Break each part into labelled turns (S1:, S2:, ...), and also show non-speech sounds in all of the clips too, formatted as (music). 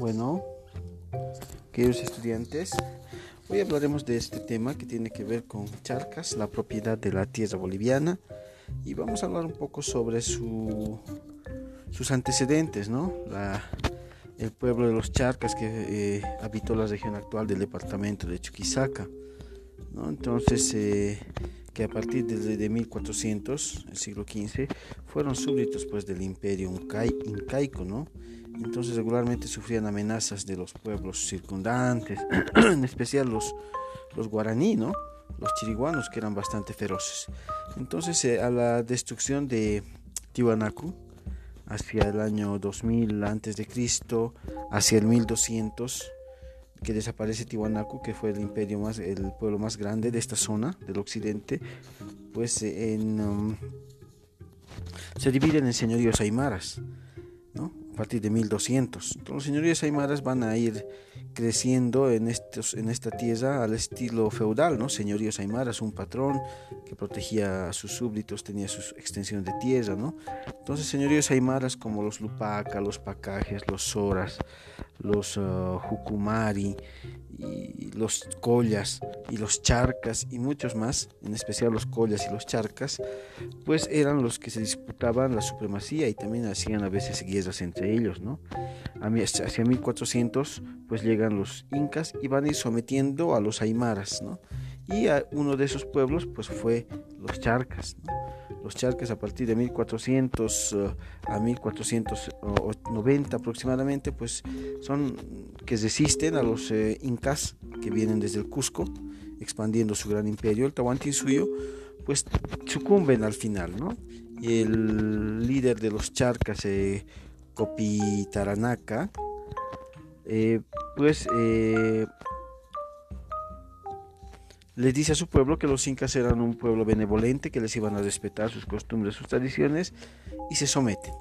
S1: Bueno, queridos estudiantes, hoy hablaremos de este tema que tiene que ver con Charcas, la propiedad de la tierra boliviana, y vamos a hablar un poco sobre su, sus antecedentes, ¿no? el pueblo de los Charcas que eh, habitó la región actual del departamento de Chuquisaca, ¿no? Entonces, eh, a partir de, de, 1400, el siglo XV, fueron súbditos pues del imperio incaico, ¿no? Entonces regularmente sufrían amenazas de los pueblos circundantes, (clears throat) en especial los, los guaraní, ¿no? Los chiriguanos que eran bastante feroces. Entonces eh, a la destrucción de Tiwanaku, hacia el año 2000 antes de Cristo, hacia el 1200, que desaparece Tiwanaku, que fue el imperio más, el pueblo más grande de esta zona del occidente, pues en, um, se dividen en señoríos aymaras, ¿no? Partir de 1200. los señoríos aymaras van a ir creciendo en, estos, en esta tierra al estilo feudal, ¿no? Señoríos aymaras, un patrón que protegía a sus súbditos, tenía sus extensiones de tierra, ¿no? Entonces, señoríos aymaras como los Lupaca, los Pacajes, los Soras, los uh, Jucumari y los collas y los charcas y muchos más, en especial los collas y los charcas, pues eran los que se disputaban la supremacía y también hacían a veces guerras entre ellos, ¿no? Hacia 1400 pues llegan los incas y van a ir sometiendo a los aymaras, ¿no? Y a uno de esos pueblos pues fue los charcas, Los charcas a partir de 1400 uh, a 1490 aproximadamente pues son que resisten a los eh, incas que vienen desde el Cusco expandiendo su gran imperio, el Tahuantinsuyo, pues sucumben al final, ¿no? Y el líder de los charcas, eh, Copitaranaca, eh, pues eh, les dice a su pueblo que los incas eran un pueblo benevolente, que les iban a respetar sus costumbres, sus tradiciones, y se someten.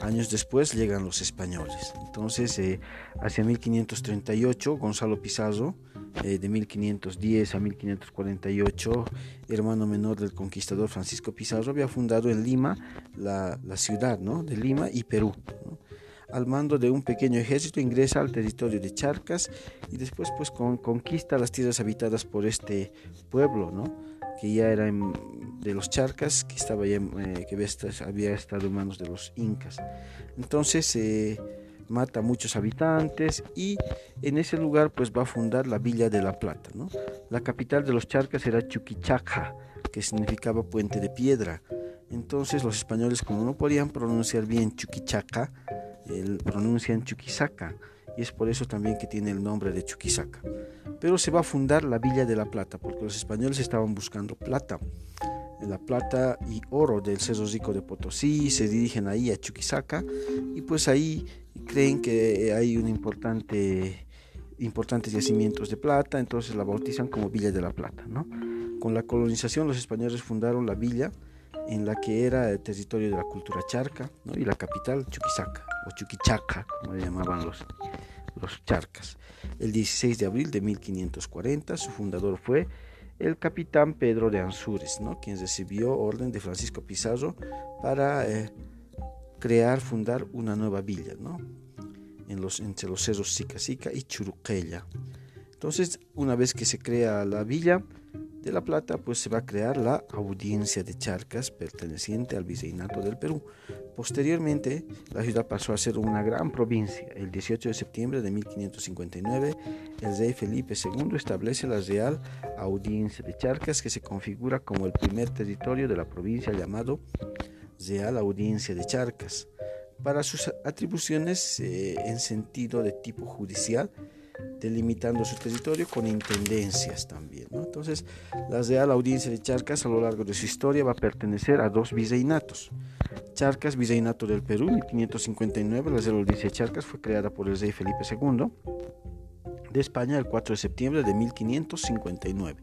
S1: Años después llegan los españoles. Entonces, eh, hacia 1538, Gonzalo Pizarro, eh, de 1510 a 1548, hermano menor del conquistador Francisco Pizarro, había fundado en Lima la, ciudad ¿no? de Lima y Perú. Al mando de un pequeño ejército ingresa al territorio de Charcas y después pues conquista las tierras habitadas por este pueblo, ¿no? que ya era de los charcas, que, estaba ya, eh, que había estado en manos de los incas. Entonces eh, mata a muchos habitantes y en ese lugar pues va a fundar la Villa de la Plata. ¿no? La capital de los charcas era Chuquichaca, que significaba puente de piedra. Entonces los españoles como no podían pronunciar bien Chuquichaca, pronuncian Chuquisaca y es por eso también que tiene el nombre de Chuquisaca. Pero se va a fundar la Villa de la Plata, porque los españoles estaban buscando plata. La plata y oro del Cerro Rico de Potosí, se dirigen ahí a Chuquisaca y pues ahí creen que hay un importante, importantes yacimientos de plata, entonces la bautizan como Villa de la Plata. ¿no? Con la colonización los españoles fundaron la villa en la que era el territorio de la cultura charca ¿no? y la capital Chuquisaca o Chuquichaca, como le llamaban los, los charcas. El 16 de abril de 1540 su fundador fue el capitán Pedro de Ansúrez, ¿no? quien recibió orden de Francisco Pizarro para eh, crear, fundar una nueva villa ¿no? en los, entre los cerros Sica Sica y Churuquella. Entonces, una vez que se crea la villa, de La Plata, pues se va a crear la Audiencia de Charcas, perteneciente al Viceinato del Perú. Posteriormente, la ciudad pasó a ser una gran provincia. El 18 de septiembre de 1559, el rey Felipe II establece la Real Audiencia de Charcas, que se configura como el primer territorio de la provincia llamado Real Audiencia de Charcas. Para sus atribuciones eh, en sentido de tipo judicial, delimitando su territorio con intendencias también. Entonces, la Real Audiencia de Charcas a lo largo de su historia va a pertenecer a dos viceinatos. Charcas, viceinato del Perú, 1559, la Real Audiencia de Charcas fue creada por el rey Felipe II de España el 4 de septiembre de 1559,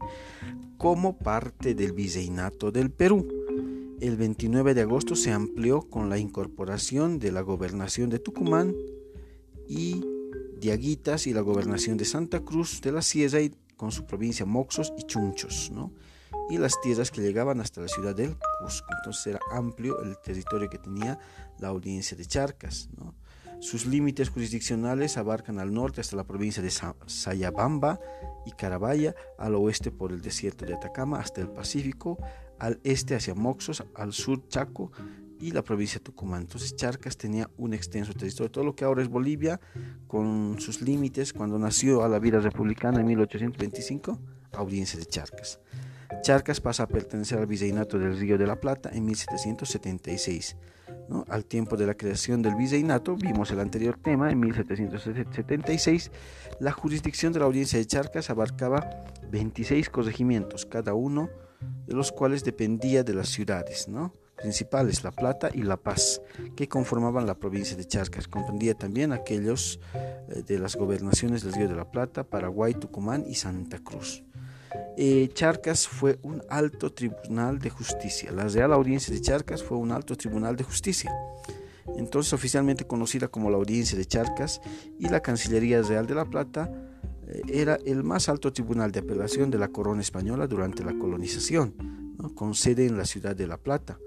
S1: como parte del viceinato del Perú. El 29 de agosto se amplió con la incorporación de la gobernación de Tucumán y Diaguitas y la gobernación de Santa Cruz de la Sierra y con su provincia Moxos y Chunchos, ¿no? y las tierras que llegaban hasta la ciudad del Cusco. Entonces era amplio el territorio que tenía la audiencia de Charcas. Sus límites jurisdiccionales abarcan al norte hasta la provincia de Sayabamba y Carabaya, al oeste por el desierto de Atacama hasta el Pacífico, al este hacia Moxos, al sur Chaco y la provincia de Tucumán. Entonces Charcas tenía un extenso territorio, todo lo que ahora es Bolivia, con sus límites, cuando nació a la vida republicana en 1825, audiencia de Charcas. Charcas pasa a pertenecer al Virreinato del Río de la Plata en 1776. Al tiempo de la creación del Virreinato, vimos el anterior tema, en 1776, la jurisdicción de la audiencia de Charcas abarcaba 26 corregimientos, cada uno de los cuales dependía de las ciudades principales, La Plata y La Paz, que conformaban la provincia de Charcas. Comprendía también aquellos eh, de las gobernaciones del Río de la Plata, Paraguay, Tucumán y Santa Cruz. Eh, Charcas fue un alto tribunal de justicia. La Real Audiencia de Charcas fue un alto tribunal de justicia. Entonces oficialmente conocida como la Audiencia de Charcas y la Cancillería Real de la Plata eh, era el más alto tribunal de apelación de la corona española durante la colonización, con sede en la ciudad de La Plata.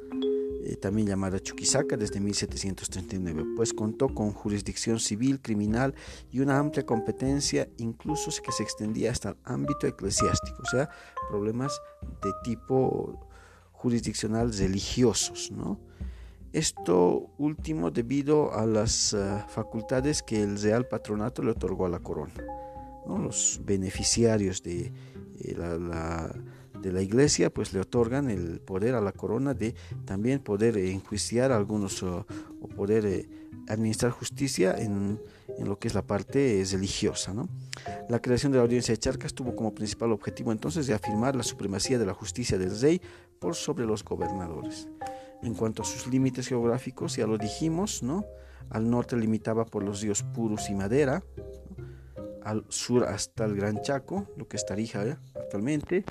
S1: Eh, también llamada Chuquisaca desde 1739, pues contó con jurisdicción civil, criminal y una amplia competencia, incluso que se extendía hasta el ámbito eclesiástico, o sea, problemas de tipo jurisdiccional religiosos, ¿no? Esto último debido a las eh, facultades que el Real Patronato le otorgó a la corona. Los beneficiarios de eh, la de la iglesia pues le otorgan el poder a la corona de también poder enjuiciar a algunos o, poder eh, administrar justicia en, en, lo que es la parte eh, religiosa. ¿no? La creación de la audiencia de Charcas tuvo como principal objetivo entonces de afirmar la supremacía de la justicia del rey por sobre los gobernadores. En cuanto a sus límites geográficos, ya lo dijimos, ¿no? Al norte limitaba por los ríos Purus y Madera, al sur hasta el Gran Chaco, lo que es Tarija ¿eh? actualmente,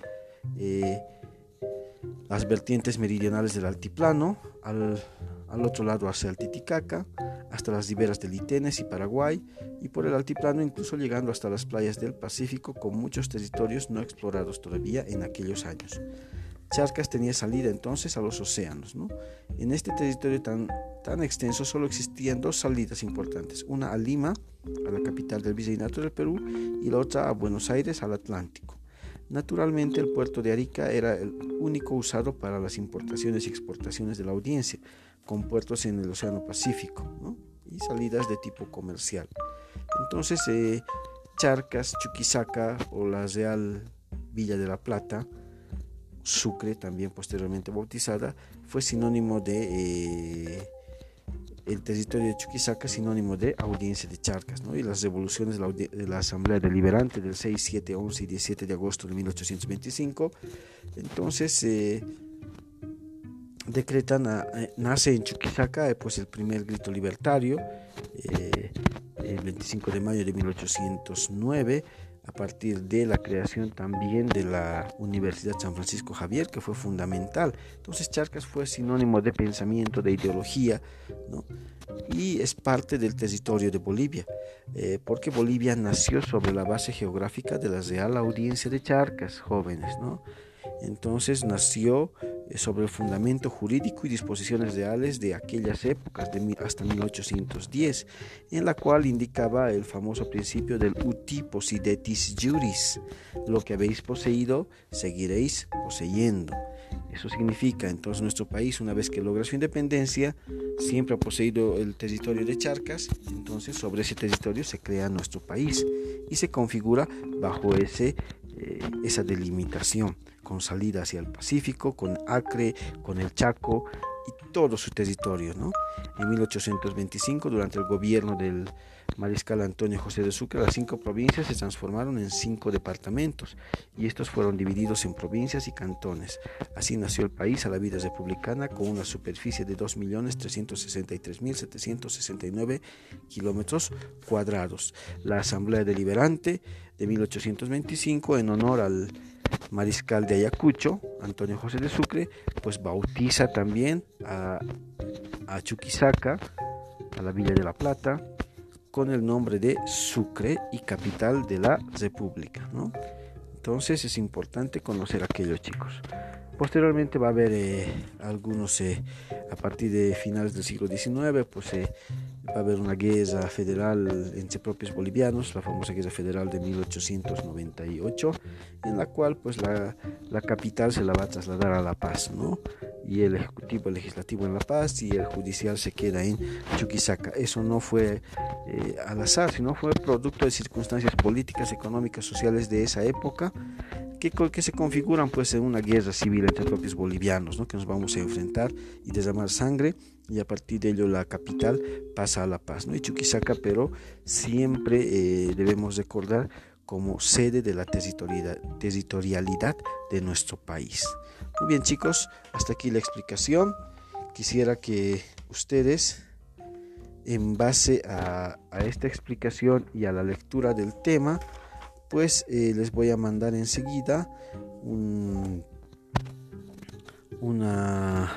S1: eh, las vertientes meridionales del altiplano, al, otro lado hacia el Titicaca, hasta las riberas de Litenes y Paraguay, y por el altiplano incluso llegando hasta las playas del Pacífico con muchos territorios no explorados todavía en aquellos años. Charcas tenía salida entonces a los océanos. En este territorio tan, tan extenso solo existían dos salidas importantes, una a Lima, a la capital del Virreinato del Perú, y la otra a Buenos Aires, al Atlántico. Naturalmente el puerto de Arica era el único usado para las importaciones y exportaciones de la audiencia, con puertos en el Océano Pacífico y salidas de tipo comercial. Entonces, eh, Charcas, Chuquisaca o la Real Villa de la Plata, Sucre, también posteriormente bautizada, fue sinónimo de eh, el territorio de Chuquisaca sinónimo de audiencia de Charcas, ¿no? y las revoluciones de la, Asamblea Deliberante del 6, 7, 11 y 17 de agosto de 1825. Entonces, eh, decretan, eh, nace en Chuquisaca eh, pues el primer grito libertario, el 25 de mayo de 1809 a partir de la creación también de la Universidad San Francisco Javier, que fue fundamental. Entonces Charcas fue sinónimo de pensamiento, de ideología, ¿no? y es parte del territorio de Bolivia, eh, porque Bolivia nació sobre la base geográfica de la Real Audiencia de Charcas, jóvenes, ¿no? Entonces nació sobre el fundamento jurídico y disposiciones reales de aquellas épocas, de hasta 1810, en la cual indicaba el famoso principio del uti possidetis juris, lo que habéis poseído, seguiréis poseyendo. Eso significa entonces nuestro país, una vez que logra su independencia, siempre ha poseído el territorio de Charcas, entonces sobre ese territorio se crea nuestro país y se configura bajo ese, eh, esa delimitación con salida hacia el Pacífico, con Acre, con el Chaco y todo su territorio. ¿no? En 1825, durante el gobierno del mariscal Antonio José de Sucre, las cinco provincias se transformaron en cinco departamentos y estos fueron divididos en provincias y cantones. Así nació el país a la vida republicana con una superficie de 2.363.769 kilómetros cuadrados. La Asamblea Deliberante de 1825, en honor al mariscal de Ayacucho, Antonio José de Sucre, pues bautiza también a, Chuquisaca, a la Villa de la Plata, con el nombre de Sucre y capital de la República. Entonces es importante conocer a aquellos chicos. Posteriormente va a haber eh, algunos eh, a partir de finales del siglo XIX, pues eh, va a haber una guerra federal entre propios bolivianos, la famosa guerra federal de 1898, en la cual pues la, la capital se la va a trasladar a La Paz, ¿no? Y el ejecutivo, el legislativo en La Paz y el judicial se queda en Chuquisaca. Eso no fue eh, al azar, sino fue producto de circunstancias políticas, económicas, sociales de esa época que, que se configuran pues en una guerra civil entre propios bolivianos, ¿no? que nos vamos a enfrentar y derramar sangre y a partir de ello la capital pasa a La Paz, ¿no? Y Chuquisaca, pero siempre eh, debemos recordar como sede de la territorialidad de nuestro país. Muy bien chicos, hasta aquí la explicación. Quisiera que ustedes, en base a, esta explicación y a la lectura del tema, pues eh, les voy a mandar enseguida un, una,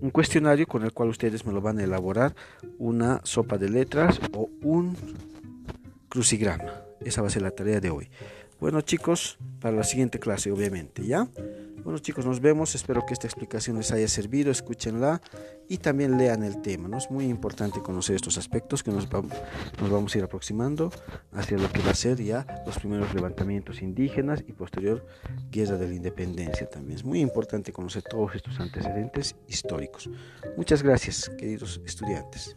S1: un cuestionario con el cual ustedes me lo van a elaborar, una sopa de letras o un crucigrama. Esa va a ser la tarea de hoy. Bueno chicos, para la siguiente clase obviamente, ¿ya? Bueno chicos, nos vemos. Espero que esta explicación les haya servido. Escúchenla y también lean el tema. ¿no? Es muy importante conocer estos aspectos que nos, vamos, a ir aproximando hacia lo que va a ser ya los primeros levantamientos indígenas y posterior guerra de la independencia también. Es muy importante conocer todos estos antecedentes históricos. Muchas gracias, queridos estudiantes.